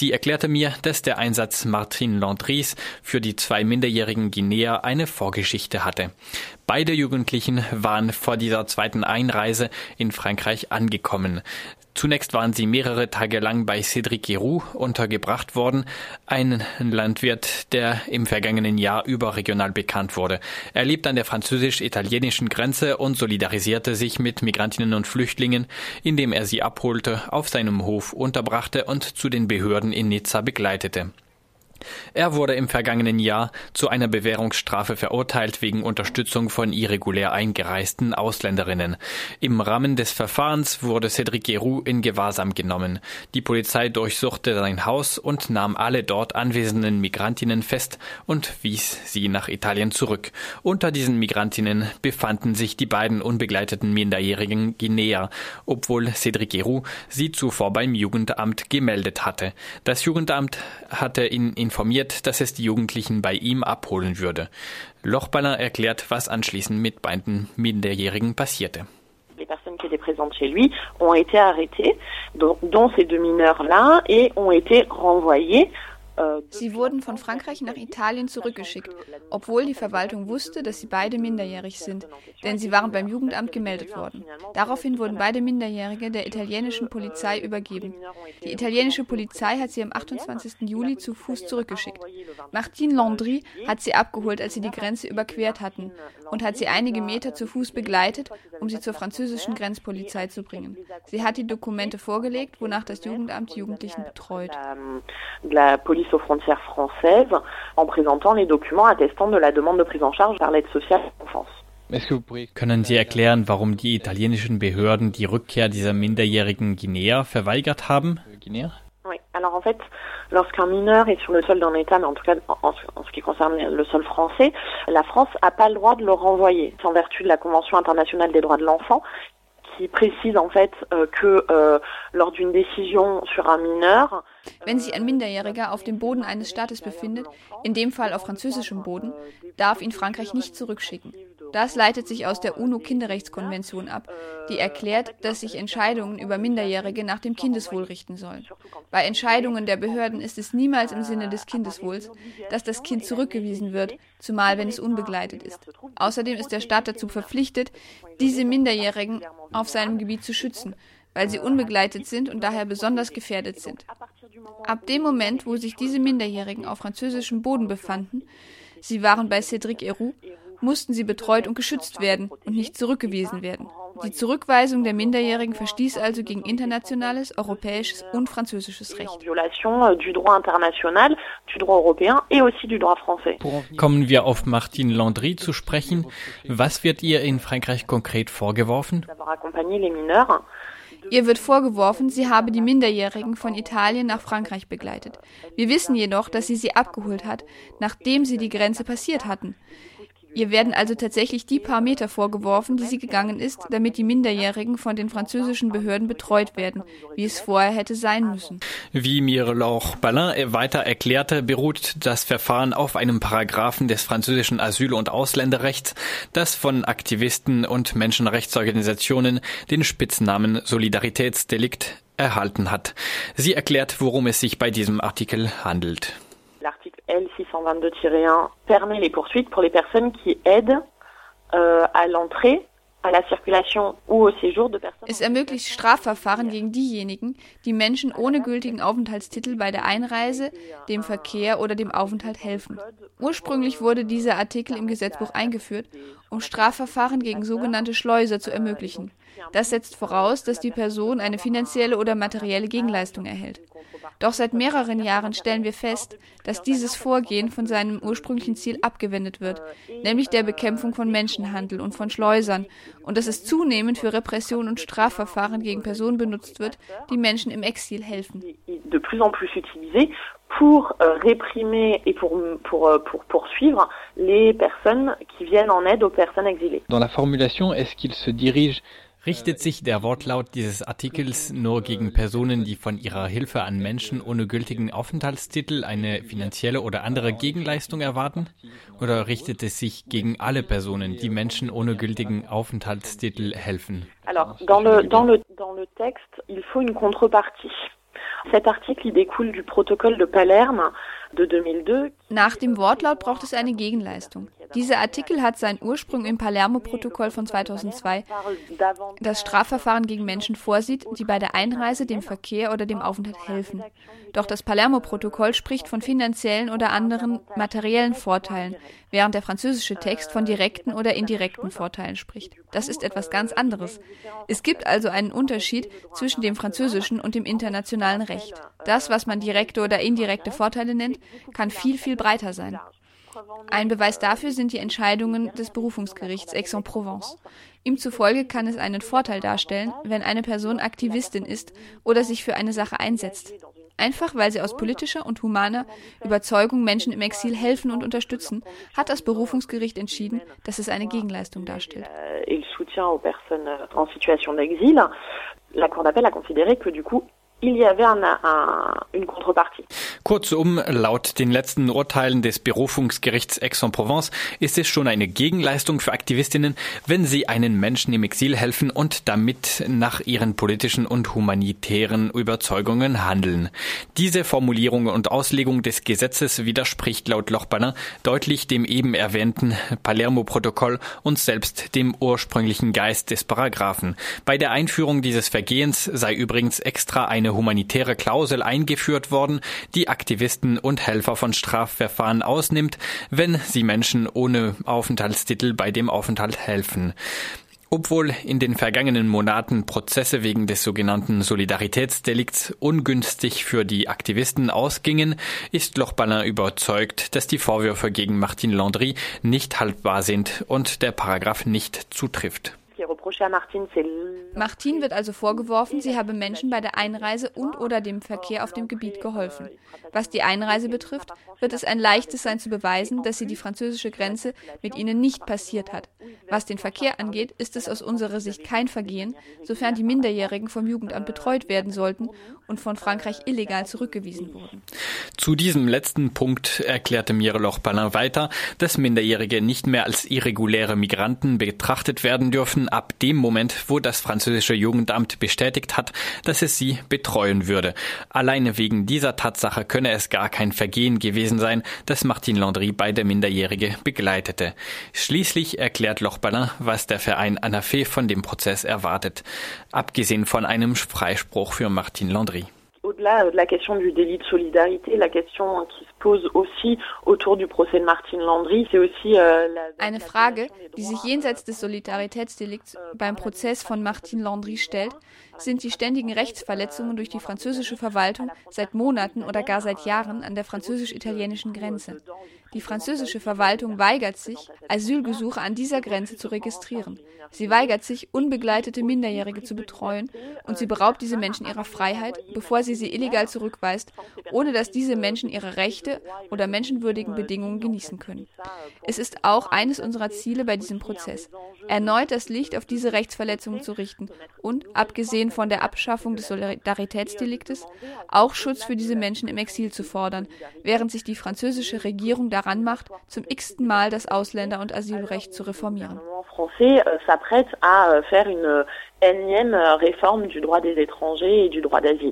Sie erklärte mir, dass der Einsatz Martin Landrys für die zwei minderjährigen Guinea eine Vorgeschichte hatte. Beide Jugendlichen waren vor dieser zweiten Einreise in Frankreich angekommen. Zunächst waren sie mehrere Tage lang bei Cédric Giroux untergebracht worden, ein Landwirt, der im vergangenen Jahr überregional bekannt wurde. Er lebt an der französisch-italienischen Grenze und solidarisierte sich mit Migrantinnen und Flüchtlingen, indem er sie abholte, auf seinem Hof unterbrachte und zu den Behörden in Nizza begleitete. Er wurde im vergangenen Jahr zu einer Bewährungsstrafe verurteilt wegen Unterstützung von irregulär eingereisten Ausländerinnen. Im Rahmen des Verfahrens wurde Cédric Guérou in Gewahrsam genommen. Die Polizei durchsuchte sein Haus und nahm alle dort anwesenden Migrantinnen fest und wies sie nach Italien zurück. Unter diesen Migrantinnen befanden sich die beiden unbegleiteten minderjährigen Guinea, obwohl Cédric Guérou sie zuvor beim Jugendamt gemeldet hatte. Das Jugendamt hatte ihn in informiert, dass es die Jugendlichen bei ihm abholen würde. Lochballer erklärt, was anschließend mit beiden Minderjährigen passierte. Les personnes qui étaient présentes chez lui ont été arrêtées, dont ces deux mineurs-là, et ont été renvoyées Sie wurden von Frankreich nach Italien zurückgeschickt, obwohl die Verwaltung wusste, dass sie beide minderjährig sind, denn sie waren beim Jugendamt gemeldet worden. Daraufhin wurden beide Minderjährige der italienischen Polizei übergeben. Die italienische Polizei hat sie am 28. Juli zu Fuß zurückgeschickt. Martine Landry hat sie abgeholt, als sie die Grenze überquert hatten, und hat sie einige Meter zu Fuß begleitet, um sie zur französischen Grenzpolizei zu bringen. Sie hat die Dokumente vorgelegt, wonach das Jugendamt die Jugendlichen betreut police aux frontières françaises en présentant les documents attestant de la demande de prise en charge par l'aide sociale à l'enfance. Können Sie erklären, warum die italienischen Behörden die Rückkehr dieser minderjährigen Guinea verweigert haben? Oui, alors en fait, lorsqu'un mineur est sur le sol d'un État, mais en tout cas en, en, ce qui concerne le sol français, la France n'a pas le droit de le renvoyer. En vertu de la Convention internationale des droits de l'enfant, qui précise en fait euh, que euh, lors d'une décision sur un mineur, wenn sich ein Minderjähriger auf dem Boden eines Staates befindet, in dem Fall auf französischem Boden, darf ihn Frankreich nicht zurückschicken. Das leitet sich aus der UNO-Kinderrechtskonvention ab, die erklärt, dass sich Entscheidungen über Minderjährige nach dem Kindeswohl richten sollen. Bei Entscheidungen der Behörden ist es niemals im Sinne des Kindeswohls, dass das Kind zurückgewiesen wird, zumal wenn es unbegleitet ist. Außerdem ist der Staat dazu verpflichtet, diese Minderjährigen auf seinem Gebiet zu schützen, weil sie unbegleitet sind und daher besonders gefährdet sind. Ab dem Moment, wo sich diese Minderjährigen auf französischem Boden befanden, sie waren bei Cédric Héroux, mussten sie betreut und geschützt werden und nicht zurückgewiesen werden. Die Zurückweisung der Minderjährigen verstieß also gegen internationales, europäisches und französisches Recht. Kommen wir auf Martine Landry zu sprechen. Was wird ihr in Frankreich konkret vorgeworfen? Ihr wird vorgeworfen, sie habe die Minderjährigen von Italien nach Frankreich begleitet. Wir wissen jedoch, dass sie sie abgeholt hat, nachdem sie die Grenze passiert hatten. Ihr werden also tatsächlich die paar Meter vorgeworfen, die sie gegangen ist, damit die Minderjährigen von den französischen Behörden betreut werden, wie es vorher hätte sein müssen. Wie mir Lauch Ballin weiter erklärte, beruht das Verfahren auf einem Paragraphen des französischen Asyl- und Ausländerrechts, das von Aktivisten und Menschenrechtsorganisationen den Spitznamen Solidaritätsdelikt erhalten hat. Sie erklärt, worum es sich bei diesem Artikel handelt. L'article L622-1 permet les poursuites pour les personnes qui aident euh, à l'entrée Es ermöglicht Strafverfahren gegen diejenigen, die Menschen ohne gültigen Aufenthaltstitel bei der Einreise, dem Verkehr oder dem Aufenthalt helfen. Ursprünglich wurde dieser Artikel im Gesetzbuch eingeführt, um Strafverfahren gegen sogenannte Schleuser zu ermöglichen. Das setzt voraus, dass die Person eine finanzielle oder materielle Gegenleistung erhält. Doch seit mehreren Jahren stellen wir fest, dass dieses Vorgehen von seinem ursprünglichen Ziel abgewendet wird, nämlich der Bekämpfung von Menschenhandel und von Schleusern, und dass es zunehmend für Repression und Strafverfahren gegen Personen benutzt wird, die Menschen im Exil helfen. De plus en plus utilisé pour euh, réprimer et pour, pour, euh, pour poursuivre les personnes qui viennent en aide aux personnes exilées. Dans la formulation, est-ce qu'il se dirige Richtet sich der Wortlaut dieses Artikels nur gegen Personen, die von ihrer Hilfe an Menschen ohne gültigen Aufenthaltstitel eine finanzielle oder andere Gegenleistung erwarten? Oder richtet es sich gegen alle Personen, die Menschen ohne gültigen Aufenthaltstitel helfen? Alors, dans le, dans le, dans le texte, il faut une contrepartie. Cet Palerme de 2002. Nach dem Wortlaut braucht es eine Gegenleistung. Dieser Artikel hat seinen Ursprung im Palermo-Protokoll von 2002, das Strafverfahren gegen Menschen vorsieht, die bei der Einreise, dem Verkehr oder dem Aufenthalt helfen. Doch das Palermo-Protokoll spricht von finanziellen oder anderen materiellen Vorteilen, während der französische Text von direkten oder indirekten Vorteilen spricht. Das ist etwas ganz anderes. Es gibt also einen Unterschied zwischen dem französischen und dem internationalen Recht. Das, was man direkte oder indirekte Vorteile nennt, kann viel, viel breiter sein. Ein Beweis dafür sind die Entscheidungen des Berufungsgerichts Aix-en-Provence. Ihm zufolge kann es einen Vorteil darstellen, wenn eine Person Aktivistin ist oder sich für eine Sache einsetzt. Einfach weil sie aus politischer und humaner Überzeugung Menschen im Exil helfen und unterstützen, hat das Berufungsgericht entschieden, dass es eine Gegenleistung darstellt. La Cour d'appel a considéré que du coup, il y avait un, un, une contrepartie. Kurzum, laut den letzten Urteilen des Berufungsgerichts Aix-en-Provence ist es schon eine Gegenleistung für Aktivistinnen, wenn sie einen Menschen im Exil helfen und damit nach ihren politischen und humanitären Überzeugungen handeln. Diese Formulierung und Auslegung des Gesetzes widerspricht laut Lochbanner deutlich dem eben erwähnten Palermo-Protokoll und selbst dem ursprünglichen Geist des Paragraphen. Bei der Einführung dieses Vergehens sei übrigens extra eine eine humanitäre Klausel eingeführt worden, die Aktivisten und Helfer von Strafverfahren ausnimmt, wenn sie Menschen ohne Aufenthaltstitel bei dem Aufenthalt helfen. Obwohl in den vergangenen Monaten Prozesse wegen des sogenannten Solidaritätsdelikts ungünstig für die Aktivisten ausgingen, ist Lochballin überzeugt, dass die Vorwürfe gegen Martin Landry nicht haltbar sind und der Paragraph nicht zutrifft. Martin wird also vorgeworfen, sie habe Menschen bei der Einreise und oder dem Verkehr auf dem Gebiet geholfen. Was die Einreise betrifft, wird es ein leichtes sein zu beweisen, dass sie die französische Grenze mit ihnen nicht passiert hat. Was den Verkehr angeht, ist es aus unserer Sicht kein Vergehen, sofern die Minderjährigen vom Jugendamt betreut werden sollten und von Frankreich illegal zurückgewiesen wurden. Zu diesem letzten Punkt erklärte Mireloch Palin weiter, dass Minderjährige nicht mehr als irreguläre Migranten betrachtet werden dürfen, ab dem Moment, wo das französische Jugendamt bestätigt hat, dass es sie betreuen würde. Alleine wegen dieser Tatsache könne es gar kein Vergehen gewesen sein, dass Martin Landry beide Minderjährige begleitete. Schließlich erklärt Lochballin, was der Verein Anafé von dem Prozess erwartet, abgesehen von einem Freispruch für Martin Landry. Au-delà de la question du délit de solidarité, la question qui se pose aussi autour du procès de Martine Landry, c'est aussi euh, Eine Frage, die sich jenseits des Solidaritätsdelikts beim Prozess von Martine Landry stellt, sind die ständigen Rechtsverletzungen durch die französische Verwaltung seit Monaten oder gar seit Jahren an der französisch-italienischen Grenze. Die französische Verwaltung weigert sich, Asylgesuche an dieser Grenze zu registrieren. Sie weigert sich, unbegleitete Minderjährige zu betreuen und sie beraubt diese Menschen ihrer Freiheit, bevor sie sie illegal zurückweist, ohne dass diese Menschen ihre Rechte oder menschenwürdigen Bedingungen genießen können. Es ist auch eines unserer Ziele bei diesem Prozess, erneut das Licht auf diese Rechtsverletzungen zu richten und, abgesehen von der Abschaffung des Solidaritätsdeliktes, auch Schutz für diese Menschen im Exil zu fordern, während sich die französische Regierung daran macht, zum x-ten Mal das Ausländer- und Asylrecht zu reformieren. euh, s'apprête à euh, faire une énième réforme du droit des étrangers et du droit d'asile.